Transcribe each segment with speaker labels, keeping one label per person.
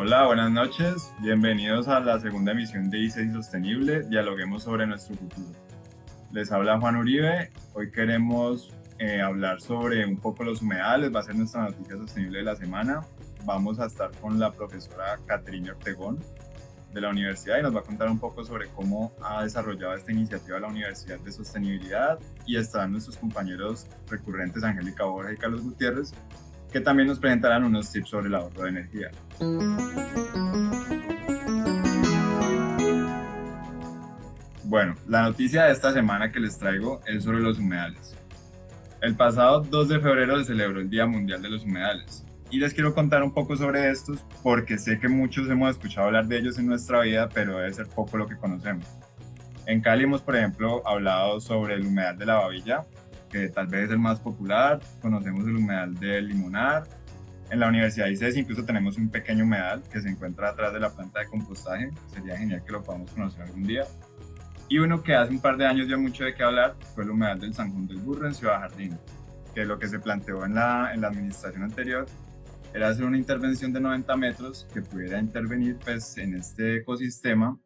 Speaker 1: Hola, buenas noches. Bienvenidos a la segunda emisión de ICE Sostenible. Dialoguemos sobre nuestro futuro. Les habla Juan Uribe. Hoy queremos eh, hablar sobre un poco los humedales. Va a ser nuestra noticia sostenible de la semana. Vamos a estar con la profesora Caterina Ortegón de la universidad y nos va a contar un poco sobre cómo ha desarrollado esta iniciativa la Universidad de Sostenibilidad y están nuestros compañeros recurrentes Angélica Borja y Carlos Gutiérrez que también nos presentarán unos tips sobre el ahorro de energía. Bueno, la noticia de esta semana que les traigo es sobre los humedales. El pasado 2 de febrero se celebró el Día Mundial de los Humedales y les quiero contar un poco sobre estos porque sé que muchos hemos escuchado hablar de ellos en nuestra vida, pero debe ser poco lo que conocemos. En Cali hemos, por ejemplo, hablado sobre el humedal de la Babilla, que tal vez es el más popular. Conocemos el humedal del Limonar. En la Universidad de ICES incluso tenemos un pequeño humedal que se encuentra atrás de la planta de compostaje. Sería genial que lo podamos conocer algún día. Y uno que hace un par de años dio mucho de qué hablar fue el humedal del San Juan del Burro en Ciudad Jardín, que lo que se planteó en la, en la administración anterior era hacer una intervención de 90 metros que pudiera intervenir pues, en este ecosistema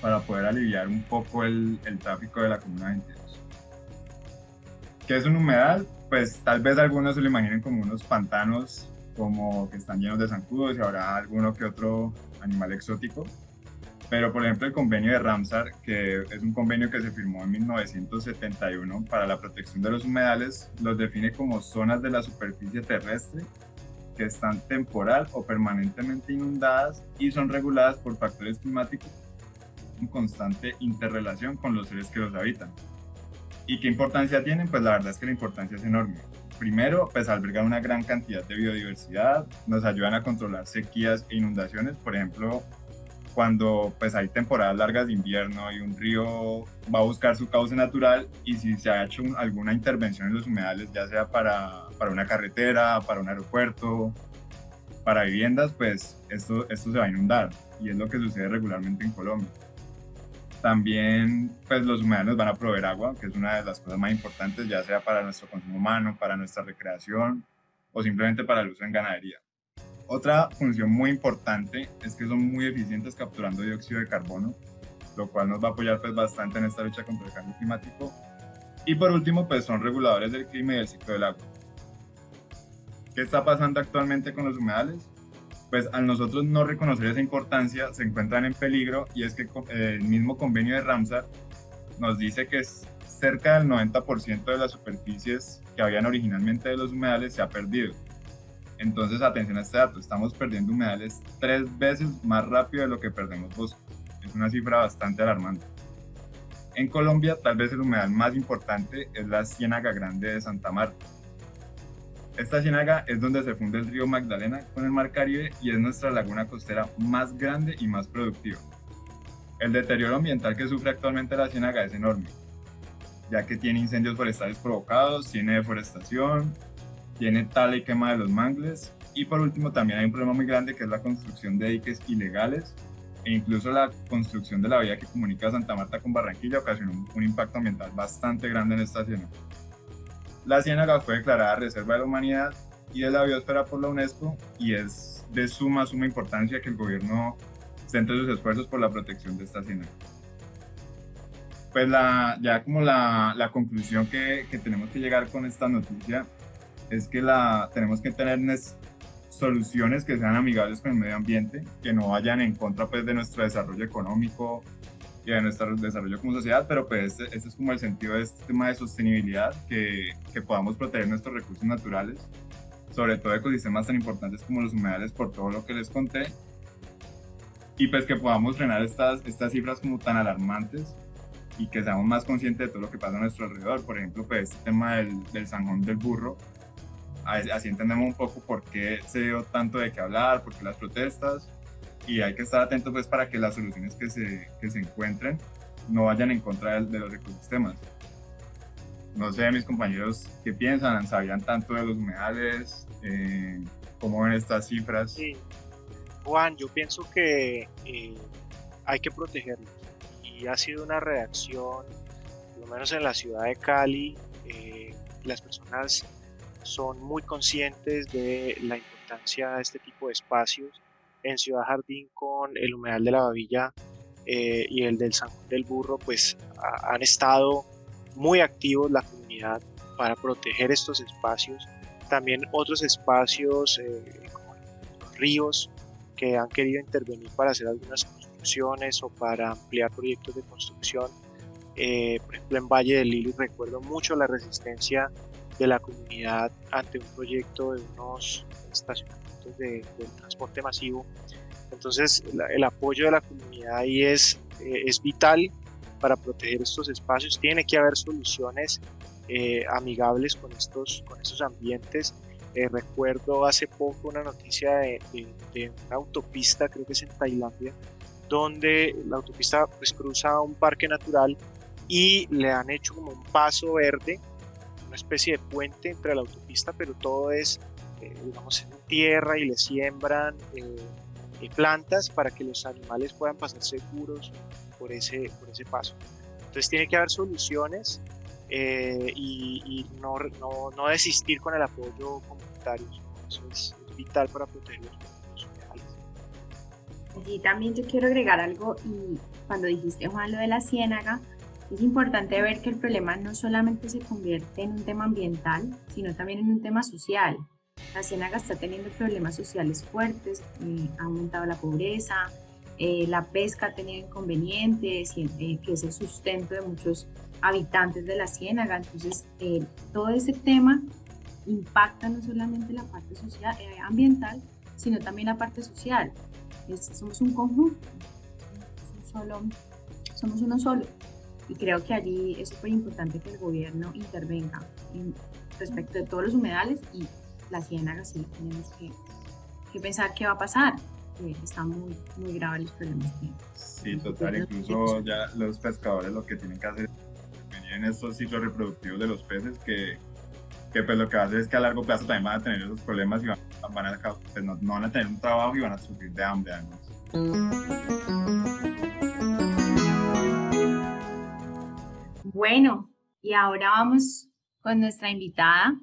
Speaker 1: para poder aliviar un poco el, el tráfico de la Comuna 22. ¿Qué es un humedal? Pues tal vez algunos se lo imaginen como unos pantanos como que están llenos de zancudos y habrá alguno que otro animal exótico. Pero por ejemplo el convenio de Ramsar, que es un convenio que se firmó en 1971 para la protección de los humedales, los define como zonas de la superficie terrestre que están temporal o permanentemente inundadas y son reguladas por factores climáticos en constante interrelación con los seres que los habitan. ¿Y qué importancia tienen? Pues la verdad es que la importancia es enorme. Primero, pues albergan una gran cantidad de biodiversidad, nos ayudan a controlar sequías e inundaciones. Por ejemplo, cuando pues hay temporadas largas de invierno y un río va a buscar su cauce natural y si se ha hecho alguna intervención en los humedales, ya sea para, para una carretera, para un aeropuerto, para viviendas, pues esto, esto se va a inundar y es lo que sucede regularmente en Colombia. También, pues los humanos van a proveer agua, que es una de las cosas más importantes, ya sea para nuestro consumo humano, para nuestra recreación o simplemente para el uso en ganadería. Otra función muy importante es que son muy eficientes capturando dióxido de carbono, lo cual nos va a apoyar pues bastante en esta lucha contra el cambio climático. Y por último, pues son reguladores del clima y del ciclo del agua. ¿Qué está pasando actualmente con los humedales? Pues al nosotros no reconocer esa importancia se encuentran en peligro y es que eh, el mismo convenio de Ramsar nos dice que cerca del 90% de las superficies que habían originalmente de los humedales se ha perdido. Entonces, atención a este dato, estamos perdiendo humedales tres veces más rápido de lo que perdemos bosques. Es una cifra bastante alarmante. En Colombia, tal vez el humedal más importante es la Ciénaga Grande de Santa Marta, esta ciénaga es donde se funde el río Magdalena con el Mar Caribe y es nuestra laguna costera más grande y más productiva. El deterioro ambiental que sufre actualmente la ciénaga es enorme, ya que tiene incendios forestales provocados, tiene deforestación, tiene tala y quema de los mangles y por último también hay un problema muy grande que es la construcción de diques ilegales e incluso la construcción de la vía que comunica Santa Marta con Barranquilla ocasionó un impacto ambiental bastante grande en esta ciénaga. La ciénaga fue declarada Reserva de la Humanidad y de la Biosfera por la UNESCO y es de suma, suma importancia que el gobierno centre sus esfuerzos por la protección de esta ciénaga. Pues la, ya como la, conclusión que, que, tenemos que llegar con esta noticia es que la, tenemos que tener soluciones que sean amigables con el medio ambiente, que no vayan en contra pues, de nuestro desarrollo económico, y de nuestro desarrollo como sociedad, pero pues este, este, es como el sentido de este tema de sostenibilidad, que, que podamos proteger nuestros recursos naturales, sobre todo ecosistemas tan importantes como los humedales por todo lo que les conté, y pues que podamos frenar estas, estas cifras como tan alarmantes y que seamos más conscientes de todo lo que pasa a nuestro alrededor. Por ejemplo, pues este tema del, del zanjón del burro, así entendemos un poco por qué se dio tanto de qué hablar, por qué las protestas, y hay que estar atentos pues para que las soluciones que se, que se encuentren no vayan en contra de, los ecosistemas. No sé, mis compañeros, ¿qué piensan? ¿Sabían tanto de los humedales? Eh, ¿Cómo ven estas cifras?
Speaker 2: Sí. Juan, yo pienso que eh, hay que protegerlos y ha sido una reacción, por lo menos en la ciudad de Cali, eh, las personas son muy conscientes de la importancia de este tipo de espacios en Ciudad Jardín con el humedal de la Babilla eh, y el del San Juan del Burro, pues han estado muy activos la comunidad para proteger estos espacios. También otros espacios eh, como los ríos que han querido intervenir para hacer algunas construcciones o para ampliar proyectos de construcción. Eh, por ejemplo, en Valle del Lili recuerdo mucho la resistencia de la comunidad ante un proyecto de unos estacionamientos de, transporte masivo. Entonces, el apoyo de la comunidad ahí es, eh, es vital para proteger estos espacios. Tiene que haber soluciones eh, amigables con estos, con estos ambientes. Eh, recuerdo hace poco una noticia de, de, una autopista, creo que es en Tailandia, donde la autopista pues, cruza un parque natural y le han hecho como un paso verde, una especie de puente entre la autopista, pero todo es, eh, digamos, en tierra y le siembran plantas para que los animales puedan pasar seguros por ese, por ese paso. Entonces tiene que haber soluciones eh, y, no, no, no, desistir con el apoyo comunitario. Eso es, vital para proteger los animales.
Speaker 3: Sí, también yo quiero agregar algo y cuando dijiste Juan lo de la ciénaga, es importante ver que el problema no solamente se convierte en un tema ambiental, sino también en un tema social. La ciénaga está teniendo problemas sociales fuertes, eh, ha aumentado la pobreza, eh, la pesca ha tenido inconvenientes, eh, que es el sustento de muchos habitantes de la ciénaga. Entonces, eh, todo ese tema impacta no solamente la parte social, ambiental, sino también la parte social. somos un conjunto, solo, somos uno solo. Y creo que allí es súper importante que el gobierno intervenga respecto de todos los humedales y la ciénaga, sí, tenemos que, que pensar qué va a pasar están muy, muy graves los problemas
Speaker 1: Sí, total, incluso ya los pescadores lo que tienen que hacer es en estos ciclos reproductivos de los peces que, que pues lo que va a hacer es que a largo plazo también van a tener esos problemas y van, a, pues no, van a tener un trabajo y van a sufrir de hambre además.
Speaker 3: Bueno, y ahora vamos con nuestra invitada.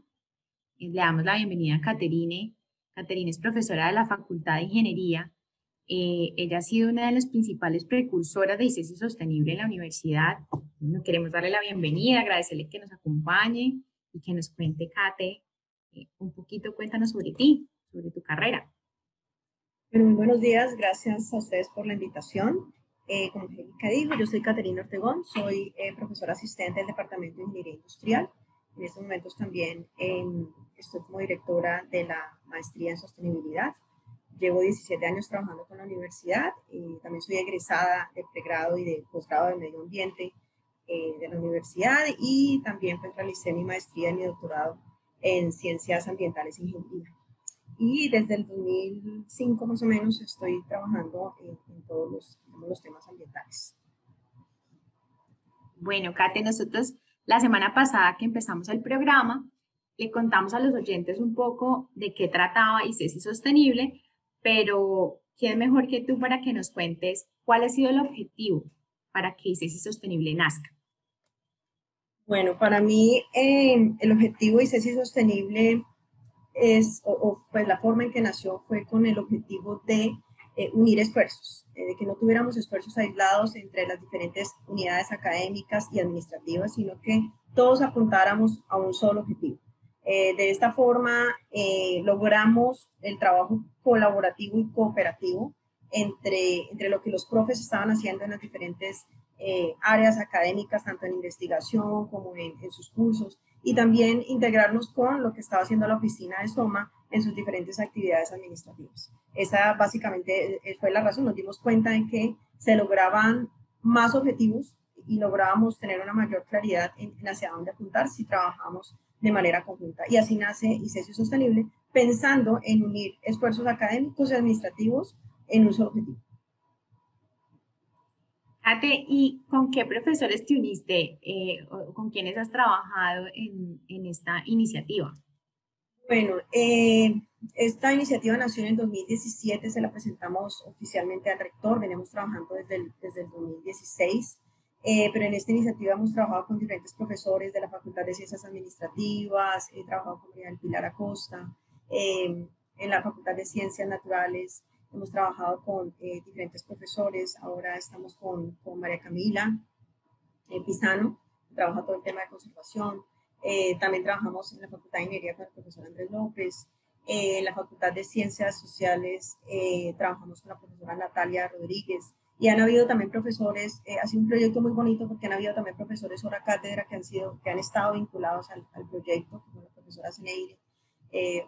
Speaker 3: Le damos la bienvenida a Caterine Caterina es profesora de la Facultad de Ingeniería. Eh, ella ha sido una de las principales precursoras de ICESI Sostenible en la universidad. Bueno, queremos darle la bienvenida, agradecerle que nos acompañe y que nos cuente, Cate, eh, un poquito, cuéntanos sobre ti, sobre tu carrera.
Speaker 4: Bueno, muy buenos días, gracias a ustedes por la invitación. Eh, como Angélica dijo, yo soy Caterina Ortegón, soy profesora asistente del Departamento de Ingeniería Industrial. En estos momentos también en estoy como directora de la maestría en sostenibilidad. Llevo 17 años trabajando con la universidad y también soy egresada de pregrado y de posgrado de medio ambiente eh, de la universidad y también pues, realicé mi maestría y mi doctorado en ciencias ambientales e ingeniería. Y desde el 2005 más o menos estoy trabajando en, todos los, los temas ambientales.
Speaker 3: Bueno, Kate, nosotros la semana pasada que empezamos el programa, le contamos a los oyentes un poco de qué trataba ICESI Sostenible, pero ¿quién mejor que tú para que nos cuentes cuál ha sido el objetivo para que ICESI Sostenible nazca?
Speaker 4: Bueno, para mí eh, el objetivo de ICESI Sostenible es, o, pues la forma en que nació fue con el objetivo de eh, unir esfuerzos, eh, de que no tuviéramos esfuerzos aislados entre las diferentes unidades académicas y administrativas, sino que todos apuntáramos a un solo objetivo. Eh, de esta forma logramos el trabajo colaborativo y cooperativo entre, entre lo que los profes estaban haciendo en las diferentes áreas académicas, tanto en investigación como en, en, sus cursos, y también integrarnos con lo que estaba haciendo la oficina de Soma en sus diferentes actividades administrativas. Esa básicamente fue la razón, nos dimos cuenta de que se lograban más objetivos y lográbamos tener una mayor claridad en, en hacia dónde apuntar si trabajamos de manera conjunta. Y así nace ICESIO Sostenible, pensando en unir esfuerzos académicos y administrativos en un solo objetivo.
Speaker 3: Ate, ¿y con qué profesores te uniste eh, o con quiénes has trabajado en, en esta iniciativa?
Speaker 4: Bueno, eh, esta iniciativa nació en el 2017, se la presentamos oficialmente al rector, venimos trabajando desde el, desde el 2016. Eh, pero en esta iniciativa hemos trabajado con diferentes profesores de la Facultad de Ciencias Administrativas, he trabajado con Miguel Pilar Acosta, eh, en la Facultad de Ciencias Naturales, hemos trabajado con eh, diferentes profesores, ahora estamos con, con María Camila eh, Pisano, que trabaja todo el tema de conservación, eh, también trabajamos en la Facultad de Ingeniería con el profesor Andrés López, en la Facultad de Ciencias Sociales trabajamos con la profesora Natalia Rodríguez, y han habido también profesores, ha sido un proyecto muy bonito porque han habido también profesores hora cátedra que han, sido, que han estado vinculados al, al proyecto, como la profesora Zeneire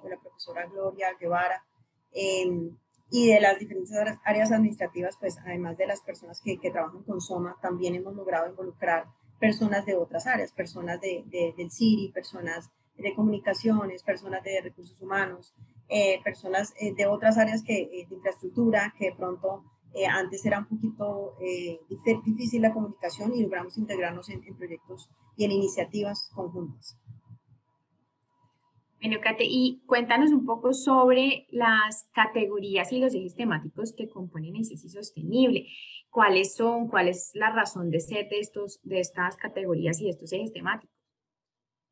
Speaker 4: o la profesora Gloria Guevara. Em, y de las diferentes áreas administrativas, pues además de las personas que, que, trabajan con SOMA, también hemos logrado involucrar personas de otras áreas, personas de, del CIRI, personas de comunicaciones, personas de recursos humanos, eh, personas eh, de otras áreas que, eh, de infraestructura, que de pronto antes era un poquito difícil la comunicación y logramos integrarnos en, en proyectos y en iniciativas conjuntas.
Speaker 3: Y cuéntanos un poco sobre las categorías y los ejes temáticos que componen ICESI Sostenible. ¿Cuáles son? ¿Cuál es la razón de ser de, estos, de estas categorías y de estos ejes temáticos?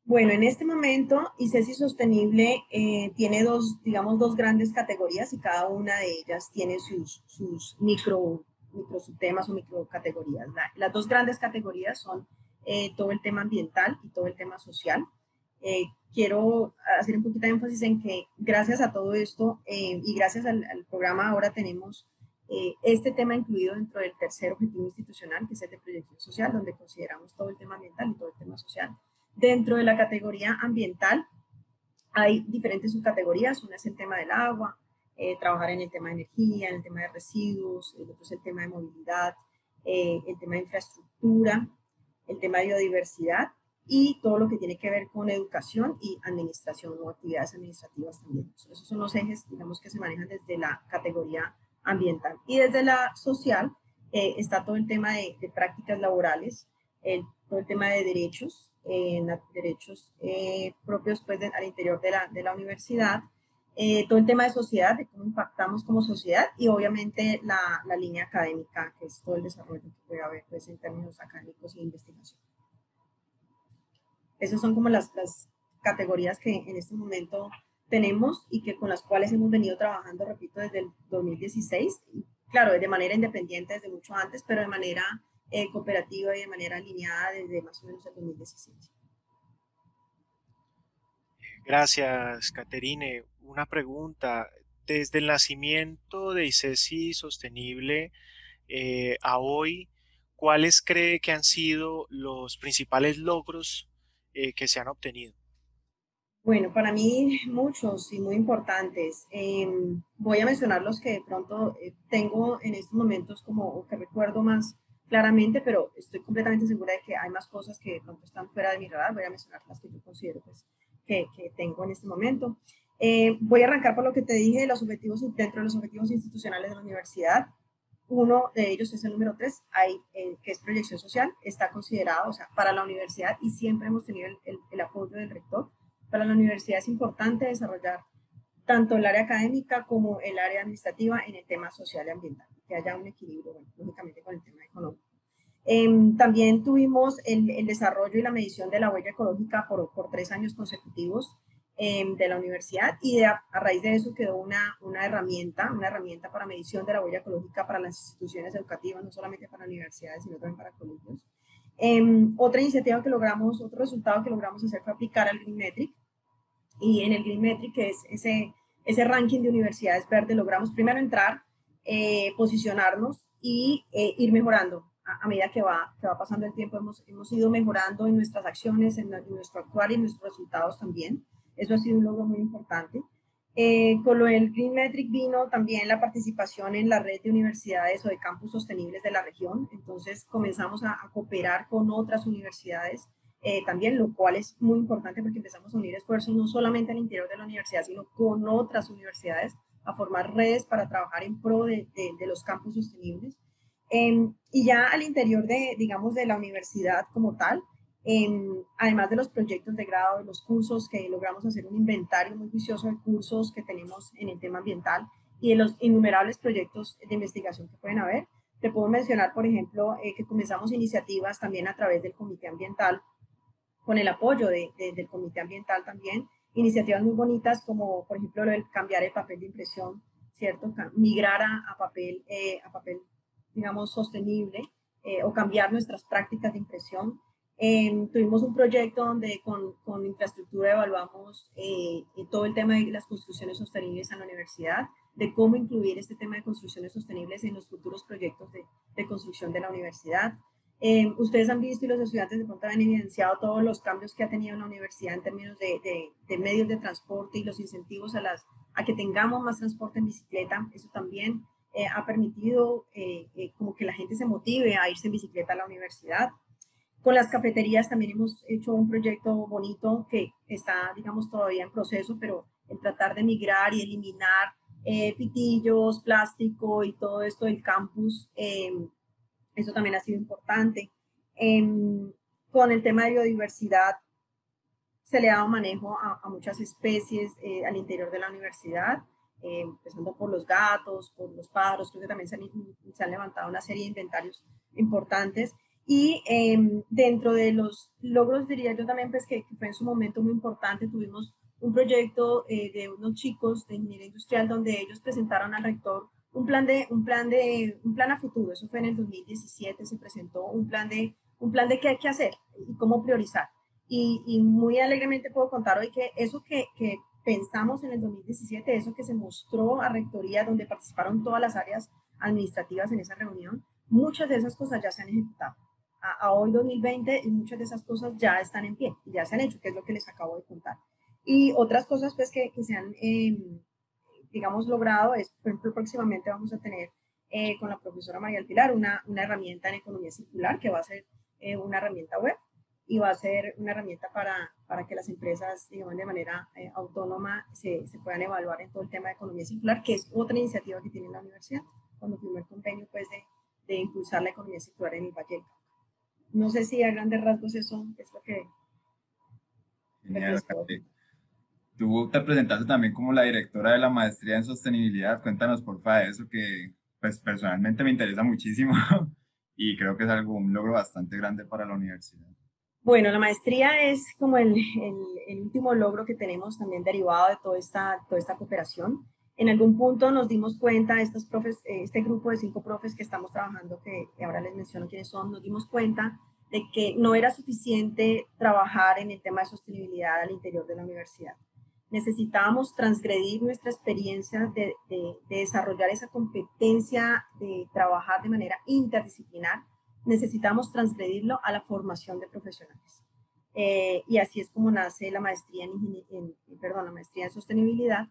Speaker 4: Bueno, en este momento ICESI Sostenible eh, tiene dos, digamos, dos grandes categorías y cada una de ellas tiene sus, micro, micro subtemas o micro categorías. las dos grandes categorías son eh, todo el tema ambiental y todo el tema social. Eh, quiero hacer un poquito de énfasis en que gracias a todo esto eh, y gracias al, programa ahora tenemos eh, este tema incluido dentro del tercer objetivo institucional, que es el de proyección social, donde consideramos todo el tema ambiental y todo el tema social. Dentro de la categoría ambiental hay diferentes subcategorías. Una es el tema del agua, trabajar en el tema de energía, en el tema de residuos, el otro es el tema de movilidad, el tema de infraestructura, el tema de biodiversidad y todo lo que tiene que ver con educación y administración o actividades administrativas también. Esos son los ejes, digamos, que se manejan desde la categoría ambiental. Y desde la social eh, está todo el tema de, prácticas laborales, el, todo el tema de derechos, eh, derechos eh, propios pues, al interior de la, de la universidad, todo el tema de sociedad, de cómo impactamos como sociedad y obviamente la, la, línea académica, que es todo el desarrollo que puede haber pues, en términos académicos de investigación. Esas son como las, categorías que en este momento tenemos y que con las cuales hemos venido trabajando, repito, desde el 2016. Claro, de manera independiente desde mucho antes, pero de manera eh, cooperativa y de manera alineada desde más o menos el 2016.
Speaker 2: Gracias, Caterine. Una pregunta. Desde el nacimiento de ICESI Sostenible eh, a hoy, ¿cuáles cree que han sido los principales logros eh, que se han obtenido?
Speaker 4: Bueno, para mí muchos y muy importantes. Em, voy a mencionar los que de pronto eh, tengo en estos momentos como que recuerdo más claramente, pero estoy completamente segura de que hay más cosas que de pronto están fuera de mi radar. Voy a mencionar las que yo considero pues, que, que tengo en este momento. Eh, voy a arrancar por lo que te dije, los objetivos dentro de los objetivos institucionales de la universidad. Uno de ellos es el número tres, hay, eh, que es proyección social, está considerado, o sea, para la universidad y siempre hemos tenido el, el, apoyo del rector. Para la universidad es importante desarrollar tanto el área académica como el área administrativa en el tema social y ambiental, que haya un equilibrio, bueno, lógicamente con el tema económico. Em, también tuvimos el, el, desarrollo y la medición de la huella ecológica por, por tres años consecutivos. Em, de la universidad y a, raíz de eso quedó una, una herramienta, una herramienta para medición de la huella ecológica para las instituciones educativas, no solamente para universidades, sino también para colegios. Em, otra iniciativa que logramos, otro resultado que logramos hacer fue aplicar al Green Metric. Y en el Green Metric, que es ese, ese ranking de universidades verdes, logramos primero entrar, eh, posicionarnos y eh, ir mejorando. A, medida que va, que va pasando el tiempo, hemos, hemos ido mejorando en nuestras acciones, en, en nuestro actuar y en nuestros resultados también. Eso ha sido un logro muy importante. Eh, con lo del Green Metric vino también la participación en la red de universidades o de campus sostenibles de la región. Entonces comenzamos a, cooperar con otras universidades eh, también, lo cual es muy importante porque empezamos a unir esfuerzos no solamente al interior de la universidad, sino con otras universidades a formar redes para trabajar en pro de, de, los campus sostenibles. Em, y ya al interior de, digamos, de la universidad como tal, además de los proyectos de grado, de los cursos, que logramos hacer un inventario muy juicioso de cursos que tenemos en el tema ambiental y de los innumerables proyectos de investigación que pueden haber. Te puedo mencionar, por ejemplo, eh, que comenzamos iniciativas también a través del Comité Ambiental, con el apoyo de, del Comité Ambiental también, iniciativas muy bonitas como, por ejemplo, cambiar el papel de impresión ¿cierto? Migrar a, papel, eh, a papel, digamos, sostenible eh, o cambiar nuestras prácticas de impresión. Em, tuvimos un proyecto donde con, con infraestructura evaluamos eh, todo el tema de las construcciones sostenibles en la universidad, de cómo incluir este tema de construcciones sostenibles en los futuros proyectos de, de construcción de la universidad. Eh, ustedes han visto y los estudiantes de pronto han evidenciado todos los cambios que ha tenido la universidad en términos de, de, medios de transporte y los incentivos a, las, a que tengamos más transporte en bicicleta. Eso también eh, ha permitido eh, como que la gente se motive a irse en bicicleta a la universidad. Con las cafeterías también hemos hecho un proyecto bonito que está, digamos, todavía en proceso, pero el tratar de migrar y eliminar pitillos, plástico y todo esto del campus eso también ha sido importante. Em, con el tema de biodiversidad, se le ha dado manejo a, muchas especies eh, al interior de la universidad, eh, empezando por los gatos, por los pájaros, creo que también se han, levantado una serie de inventarios importantes. Y em, dentro de los logros, diría yo también, pues que, fue en su momento muy importante, tuvimos un proyecto eh, de unos chicos de ingeniería industrial donde ellos presentaron al rector un plan de un plan de un plan a futuro. Eso fue en el 2017 se presentó un plan de un plan de qué hay que hacer y cómo priorizar. Y, y muy alegremente puedo contar hoy que eso que, que, pensamos en el 2017, eso que se mostró a rectoría donde participaron todas las áreas administrativas en esa reunión, muchas de esas cosas ya se han ejecutado. A, hoy 2020 y muchas de esas cosas ya están en pie ya se han hecho, que es lo que les acabo de contar. Y otras cosas pues que, que se han eh, digamos, logrado es, por ejemplo, próximamente vamos a tener eh, con la profesora María Pilar una, una, herramienta en economía circular que va a ser eh, una herramienta web y va a ser una herramienta para, para que las empresas, digamos, de manera eh, autónoma se, se, puedan evaluar en todo el tema de economía circular, que es otra iniciativa que tiene la universidad, cuando firmó el convenio, pues, de, de impulsar la economía circular en el Valle No sé si a grandes rasgos eso es lo que...
Speaker 1: Genial, Tú te presentaste también como la directora de la maestría en sostenibilidad. Cuéntanos, porfa, de eso que pues, personalmente me interesa muchísimo y creo que es algo, un logro bastante grande para la universidad.
Speaker 4: Bueno, la maestría es como el, el, último logro que tenemos también derivado de toda esta, toda esta cooperación. En algún punto nos dimos cuenta, profes, este grupo de cinco profes que estamos trabajando, que ahora les menciono quiénes son, nos dimos cuenta de que no era suficiente trabajar en el tema de sostenibilidad al interior de la universidad necesitábamos transgredir nuestra experiencia de, desarrollar esa competencia de trabajar de manera interdisciplinar, necesitamos transgredirlo a la formación de profesionales. Eh, y así es como nace la maestría en, perdón, la maestría en sostenibilidad,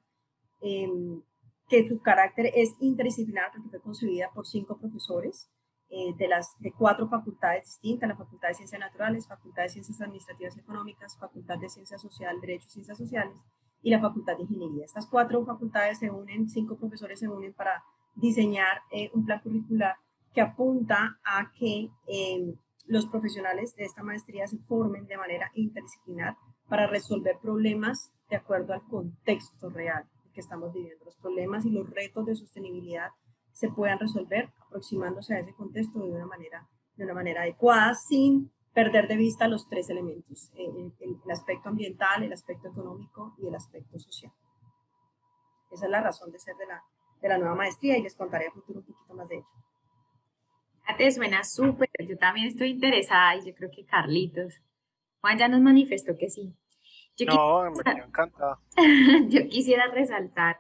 Speaker 4: em, que su carácter es interdisciplinar porque fue concebida por cinco profesores eh, de las de cuatro facultades distintas, la Facultad de Ciencias Naturales, Facultad de Ciencias Administrativas y Económicas, Facultad de Ciencias Social, Derecho y Ciencias Sociales, y la Facultad de Ingeniería. Estas cuatro facultades se unen, cinco profesores se unen para diseñar eh, un plan curricular que apunta a que em, los profesionales de esta maestría se formen de manera interdisciplinar para resolver problemas de acuerdo al contexto real que estamos viviendo. Los problemas y los retos de sostenibilidad se puedan resolver aproximándose a ese contexto de una manera, de una manera adecuada sin perder de vista los tres elementos, eh, el, aspecto ambiental, el aspecto económico y el aspecto social. Esa es la razón de ser de la, de la nueva maestría y les contaré a futuro un poquito más de ello.
Speaker 3: Te suena súper, yo también estoy interesada y yo creo que Carlitos, Juan ya nos manifestó que sí.
Speaker 2: Yo no, me encanta.
Speaker 3: yo quisiera resaltar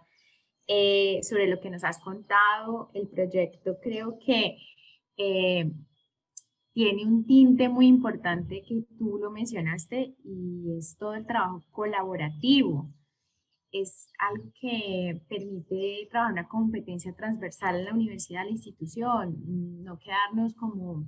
Speaker 3: eh, sobre lo que nos has contado, el proyecto, creo que eh, tiene un tinte muy importante que tú lo mencionaste y es todo el trabajo colaborativo. Es algo que permite trabajar una competencia transversal en la universidad, la institución, no quedarnos como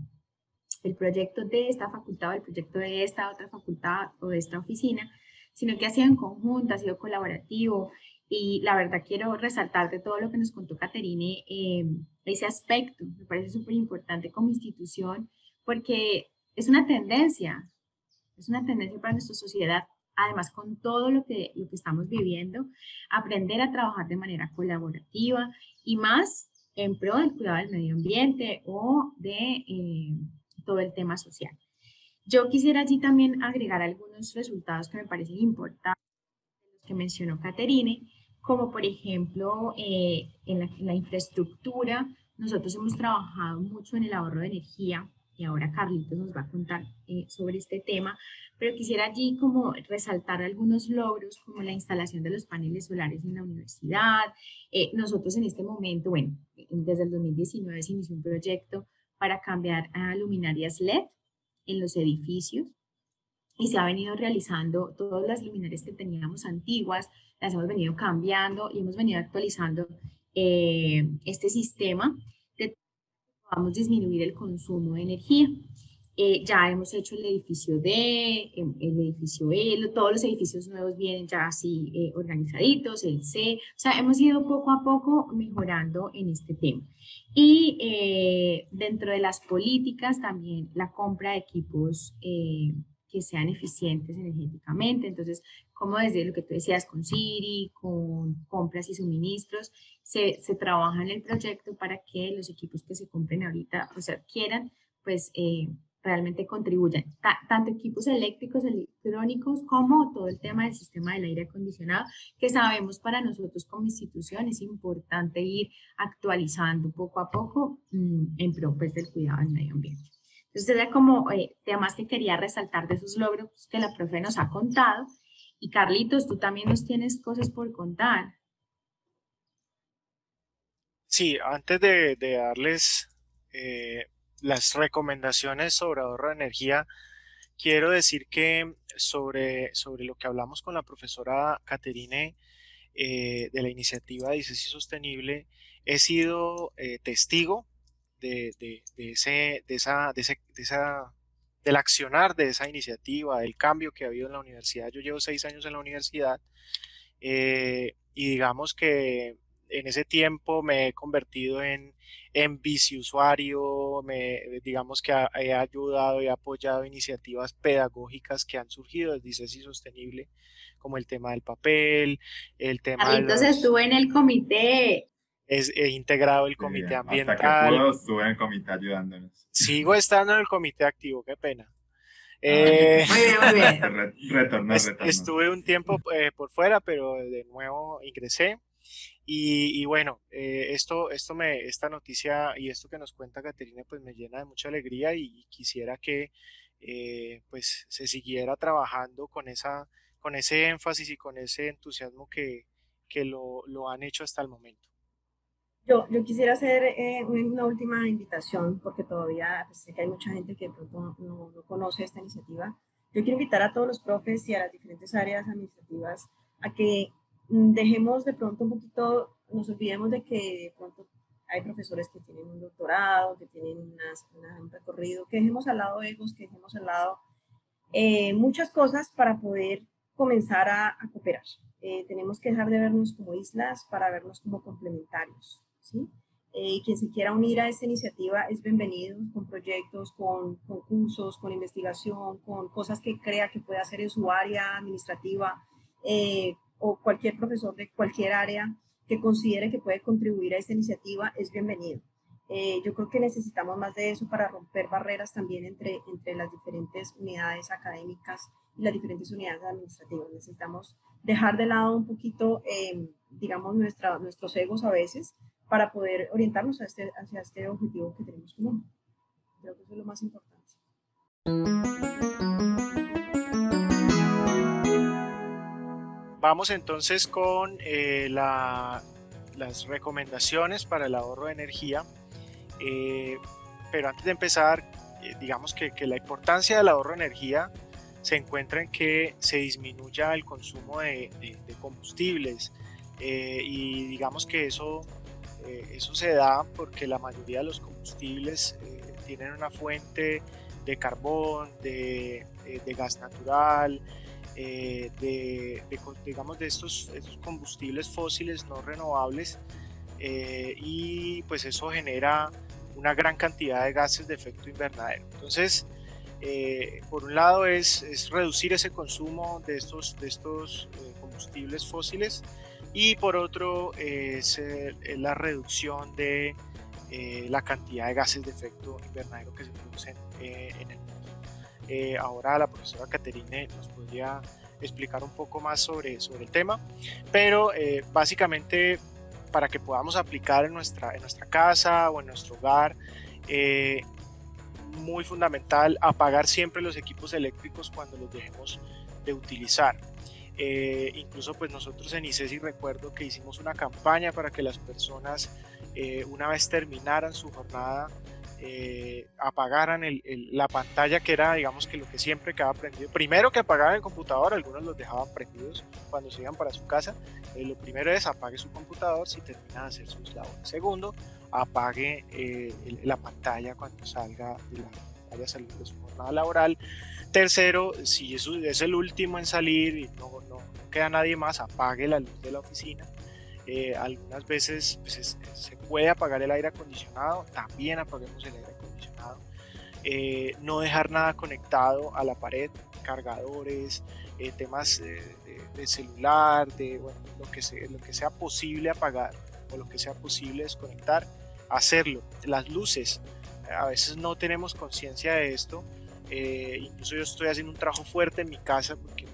Speaker 3: el proyecto de esta facultad o el proyecto de esta otra facultad o de esta oficina, sino que ha sido en conjunto, ha sido colaborativo y la verdad quiero resaltar de todo lo que nos contó Caterine eh, ese aspecto, me parece súper importante como institución porque es una tendencia, es una tendencia para nuestra sociedad, además con todo lo que, lo que estamos viviendo, aprender a trabajar de manera colaborativa y más en pro del cuidado del medio ambiente o de eh, todo el tema social. Yo quisiera allí también agregar algunos resultados que me parecen importantes, los que mencionó Caterine, como por ejemplo en la infraestructura, nosotros hemos trabajado mucho en el ahorro de energía y ahora Carlitos nos va a contar eh, sobre este tema, pero quisiera allí como resaltar algunos logros como la instalación de los paneles solares en la universidad. Eh, nosotros en este momento, bueno, desde el 2019 se inició un proyecto para cambiar a luminarias LED en los edificios y se ha venido realizando todas las luminarias que teníamos antiguas, las hemos venido cambiando y hemos venido actualizando eh, este sistema de podamos disminuir el consumo de energía. Eh, ya hemos hecho el edificio D, em, el edificio E, todos los edificios nuevos vienen ya así eh, organizaditos, el C, o sea, hemos ido poco a poco mejorando en este tema. Y dentro de las políticas también la compra de equipos que sean eficientes energéticamente. Entonces, como desde lo que tú decías con Siri, con compras y suministros, se, se trabaja en el proyecto para que los equipos que se compren ahorita o sea, quieran, pues eh, realmente contribuyan, tanto equipos eléctricos, electrónicos, como todo el tema del sistema del aire acondicionado, que sabemos para nosotros como institución es importante ir actualizando poco a poco mm, en pro pues, del cuidado del medio ambiente. Entonces, era como eh, temas que quería resaltar de esos logros que la profe nos ha contado. Y Carlitos, tú también nos tienes cosas por contar.
Speaker 2: Sí, antes de, darles eh, las recomendaciones sobre ahorro de energía, quiero decir que sobre, sobre lo que hablamos con la profesora Caterine eh, de la iniciativa de ICESI Sostenible, he sido testigo de, de, ese, de, esa, de, esa, del accionar de esa iniciativa, del cambio que ha habido en la universidad. Yo llevo seis años en la universidad eh, y digamos que en ese tiempo me he convertido en, en biciusuario, me, digamos que he ayudado y apoyado iniciativas pedagógicas que han surgido desde ICESI Sostenible, como el tema del papel, el tema
Speaker 3: de los... estuvo en el comité
Speaker 2: es, integrado el comité ambiental.
Speaker 1: Hasta que puedo, estuve en el comité ayudándonos.
Speaker 2: Sigo estando en el comité activo, qué pena.
Speaker 3: Ah, eh, muy bien, muy
Speaker 1: bien. retorno,
Speaker 2: Estuve un tiempo eh, por fuera, pero de nuevo ingresé. Y, y bueno, eh, esto, esto me, esta noticia y esto que nos cuenta Caterina, pues me llena de mucha alegría y, quisiera que pues se siguiera trabajando con, esa, con ese énfasis y con ese entusiasmo que, que lo, lo han hecho hasta el momento.
Speaker 4: Yo, yo quisiera hacer eh, una última invitación, porque todavía pues, sé que hay mucha gente que de pronto no, no, conoce esta iniciativa. Yo quiero invitar a todos los profes y a las diferentes áreas administrativas a que dejemos de pronto un poquito, nos olvidemos de que de pronto hay profesores que tienen un doctorado, que tienen un recorrido, que dejemos al lado egos, que dejemos al lado eh, muchas cosas para poder comenzar a, a cooperar. Eh, tenemos que dejar de vernos como islas para vernos como complementarios. ¿sí? Eh, quien se quiera unir a esta iniciativa es bienvenido con proyectos, con concursos, con investigación, con cosas que crea que puede hacer en su área administrativa eh, o cualquier profesor de cualquier área que considere que puede contribuir a esta iniciativa es bienvenido. Eh, yo creo que necesitamos más de eso para romper barreras también entre, entre las diferentes unidades académicas y las diferentes unidades administrativas. Necesitamos dejar de lado un poquito, digamos, nuestra, nuestros egos a veces para poder orientarnos este, hacia este objetivo que tenemos común. Creo que eso es lo más importante.
Speaker 2: Vamos entonces con eh, las recomendaciones para el ahorro de energía. Eh, pero antes de empezar, eh, digamos que, que, la importancia del ahorro de energía se encuentra en que se disminuya el consumo de, combustibles y digamos que eso eso se da porque la mayoría de los combustibles tienen una fuente de carbón, de, gas natural, de, digamos de estos, combustibles fósiles no renovables y pues eso genera una gran cantidad de gases de efecto invernadero. Entonces, por un lado es, es, reducir ese consumo de estos, de estos combustibles fósiles y por otro es la reducción de eh, la cantidad de gases de efecto invernadero que se producen eh, en el mundo. Eh, ahora la profesora Caterine nos podría explicar un poco más sobre, sobre el tema, pero básicamente para que podamos aplicar en nuestra, en nuestra casa o en nuestro hogar, muy fundamental apagar siempre los equipos eléctricos cuando los dejemos de utilizar. Eh, incluso pues nosotros en ICESI recuerdo que hicimos una campaña para que las personas eh, una vez terminaran su jornada eh, apagaran la pantalla que era digamos que lo que siempre quedaba prendido. Primero que apagaran el computador algunos los dejaban prendidos cuando se iban para su casa. Lo primero es apague su computador si termina de hacer sus labores. Segundo apague la pantalla cuando salga de la de su jornada laboral. Tercero si es el último en salir y no queda nadie más, apague la luz de la oficina. Eh, algunas veces pues, se puede apagar el aire acondicionado, también apaguemos el aire acondicionado. Eh, no dejar nada conectado a la pared, cargadores, eh, temas de, celular, de lo, que sea, lo que sea posible apagar o lo que sea posible desconectar, hacerlo. Las luces, a veces no tenemos conciencia de esto. incluso yo estoy haciendo un trabajo fuerte en mi casa porque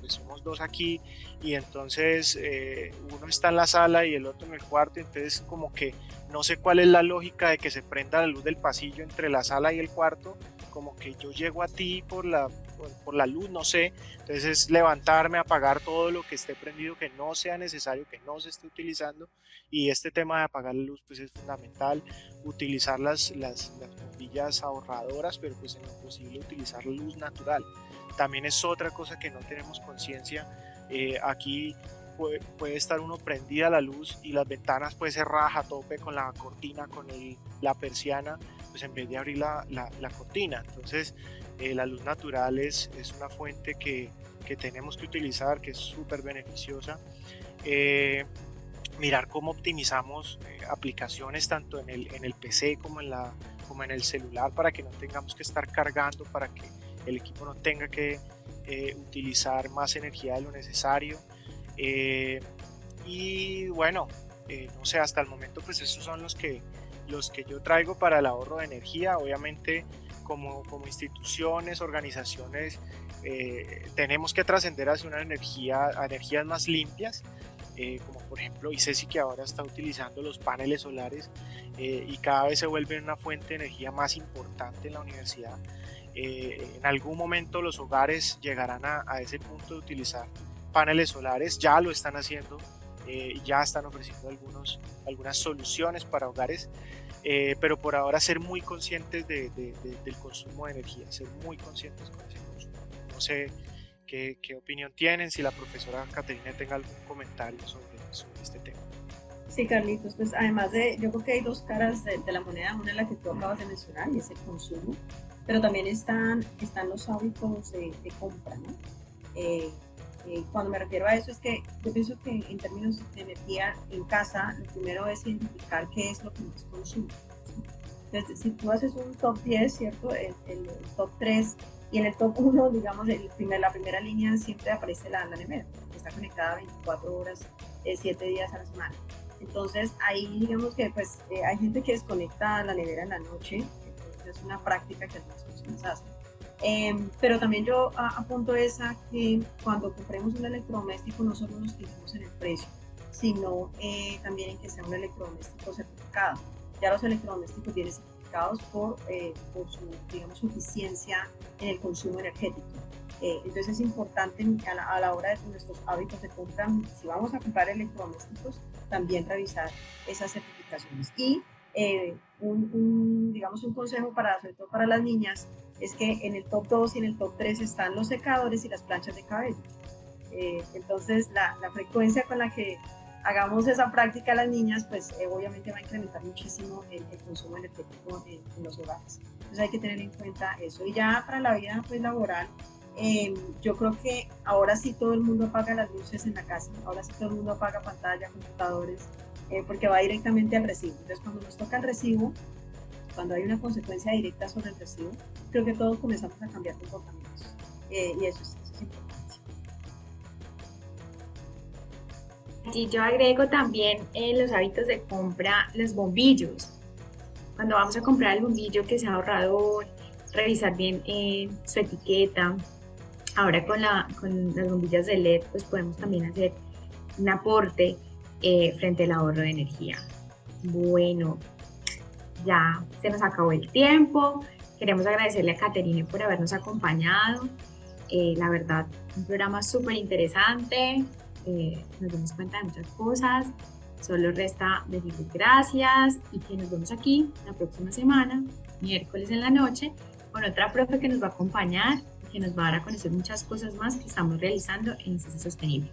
Speaker 2: dos aquí y entonces eh, uno está en la sala y el otro en el cuarto, entonces como que no sé cuál es la lógica de que se prenda la luz del pasillo entre la sala y el cuarto, como que yo llego a ti por la, por, la luz, no sé, entonces es levantarme, apagar todo lo que esté prendido, que no sea necesario, que no se esté utilizando y este tema de apagar la luz pues es fundamental, utilizar las, las, las bombillas ahorradoras, pero pues en lo posible utilizar luz natural. También es otra cosa que no tenemos conciencia eh, aquí puede, estar uno prendida la luz y las ventanas puede ser raja a tope con la cortina, con la persiana, pues en vez de abrir la, la, cortina. Entonces, eh, la luz natural es, es una fuente que, que, tenemos que utilizar, que es súper beneficiosa. Eh, mirar cómo optimizamos aplicaciones tanto en el, en el PC como en, la, como en el celular para que no tengamos que estar cargando, para que el equipo no tenga que eh, utilizar más energía de lo necesario. Eh, y bueno, eh, no sé, hasta el momento pues esos son los que, los que yo traigo para el ahorro de energía. Obviamente como, como instituciones, organizaciones, tenemos que trascender hacia una energía, energías más limpias. como por ejemplo ICESI que ahora está utilizando los paneles solares y cada vez se vuelve una fuente de energía más importante en la universidad. Eh, en algún momento los hogares llegarán a, ese punto de utilizar paneles solares, ya lo están haciendo, eh, ya están ofreciendo algunos, algunas soluciones para hogares, eh, pero por ahora ser muy conscientes de, del consumo de energía, ser muy conscientes con ese consumo. No sé qué, qué opinión tienen, si la profesora Caterina tenga algún comentario sobre, sobre este tema.
Speaker 4: Sí, Carlitos, pues además de, yo creo que hay dos caras de, de, la moneda, una es la que tú acabas de mencionar y es el consumo, pero también están, están los hábitos de, compra, ¿no? Eh, eh, cuando me refiero a eso es que yo pienso que en términos de energía en casa, lo primero es identificar qué es lo que más consume. Entonces, si tú haces un top 10, ¿cierto? El, top 3 y en el top 1, digamos, el primer, la primera línea siempre aparece la, la nevera, que está conectada 24 horas, 7 eh, días a la semana. Entonces, ahí digamos que pues hay gente que desconecta la nevera en la noche, es una práctica que algunas personas hacen. Em, pero también yo apunto esa que cuando compremos un electrodoméstico no solo nos fijemos en el precio, sino eh, también en que sea un electrodoméstico certificado. Ya los electrodomésticos vienen certificados por, eh, por su, digamos, su eficiencia en el consumo energético. Eh, entonces es importante a la, a la, hora de nuestros hábitos de compra, si vamos a comprar electrodomésticos, también revisar esas certificaciones. Y eh, un, digamos, un consejo para, sobre todo para las niñas, es que en el top 2 y en el top 3 están los secadores y las planchas de cabello. Eh, entonces, la, la, frecuencia con la que hagamos esa práctica las niñas, pues eh, obviamente va a incrementar muchísimo el, consumo energético en, los hogares. Entonces hay que tener en cuenta eso. Y ya para la vida pues, laboral, yo creo que ahora sí todo el mundo apaga las luces en la casa, ahora sí todo el mundo apaga pantalla, computadores, eh, porque va directamente al recibo. Entonces, cuando nos toca el recibo, cuando hay una consecuencia directa sobre el recibo, creo que todos comenzamos a cambiar comportamientos. Eh, y eso es, eso es importante.
Speaker 3: Y yo agrego también en los hábitos de compra los bombillos. Cuando vamos a comprar el bombillo que sea ahorrador, revisar bien eh, su etiqueta, ahora con, la, con las bombillas de LED pues podemos también hacer un aporte eh, frente al ahorro de energía. Bueno, ya se nos acabó el tiempo. Queremos agradecerle a Caterine por habernos acompañado. Eh, la verdad, un programa súper interesante. Eh, nos damos cuenta de muchas cosas. Solo resta decirles gracias y que nos vemos aquí la próxima semana, miércoles en la noche, con otra profe que nos va a acompañar y que nos va a dar a conocer muchas cosas más que estamos realizando en ICESI Sostenible.